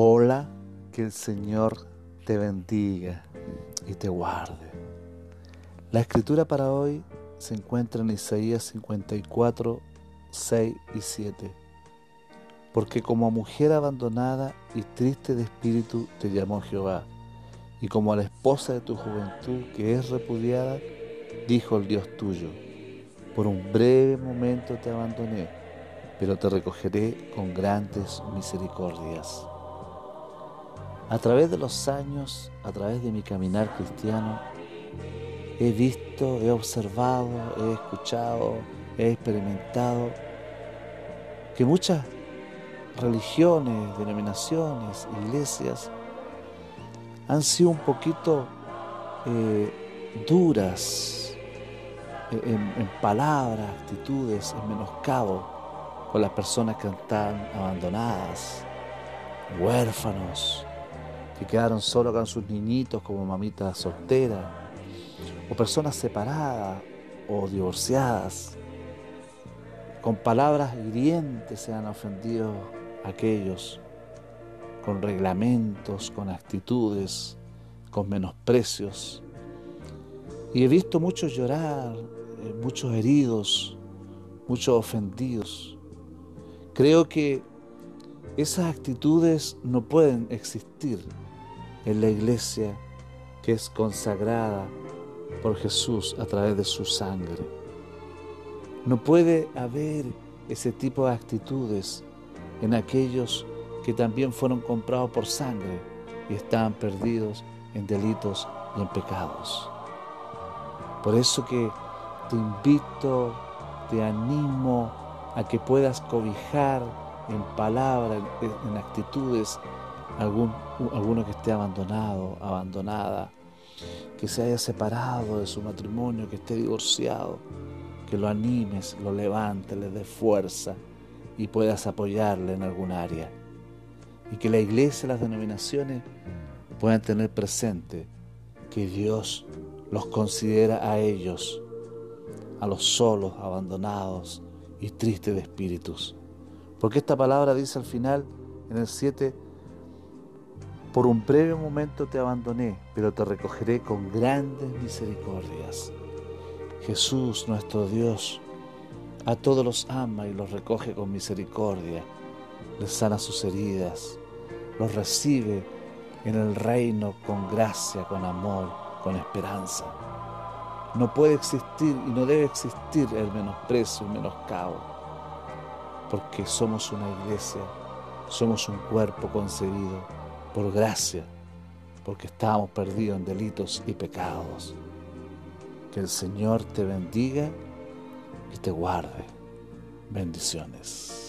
Hola, que el Señor te bendiga y te guarde. La escritura para hoy se encuentra en Isaías 54, 6 y 7. Porque como mujer abandonada y triste de espíritu te llamó Jehová, y como a la esposa de tu juventud que es repudiada, dijo el Dios tuyo, por un breve momento te abandoné, pero te recogeré con grandes misericordias. A través de los años, a través de mi caminar cristiano, he visto, he observado, he escuchado, he experimentado que muchas religiones, denominaciones, iglesias han sido un poquito eh, duras eh, en, en, palabras, actitudes, en menoscabo con las personas que están abandonadas, huérfanos, que quedaron solo con sus niñitos como mamitas solteras, o personas separadas o divorciadas. Con palabras hirientes se han ofendido aquellos, con reglamentos, con actitudes, con menosprecios. Y he visto muchos llorar, eh, muchos heridos, muchos ofendidos. Creo que esas actitudes no pueden existir en la iglesia que es consagrada por Jesús a través de su sangre. No puede haber ese tipo de actitudes en aquellos que también fueron comprados por sangre y estaban perdidos en delitos y en pecados. Por eso que te invito, te animo a que puedas cobijar en palabras, en actitudes, algún, alguno que esté abandonado, abandonada, que se haya separado de su matrimonio, que esté divorciado, que lo animes, lo levantes, le des fuerza y puedas apoyarle en algún área. Y que la iglesia, las denominaciones puedan tener presente que Dios los considera a ellos, a los solos, abandonados y tristes de espíritus. Porque esta palabra dice al final, en el 7, por un breve momento te abandoné, pero te recogeré con grandes misericordias. Jesús, nuestro Dios, a todos los ama y los recoge con misericordia, les sana sus heridas, los recibe en el reino con gracia, con amor, con esperanza. No puede existir y no debe existir el menosprecio, el menoscabo, porque somos una iglesia, somos un cuerpo concebido por gracia, porque estábamos perdidos en delitos y pecados. Que el Señor te bendiga y te guarde. Bendiciones.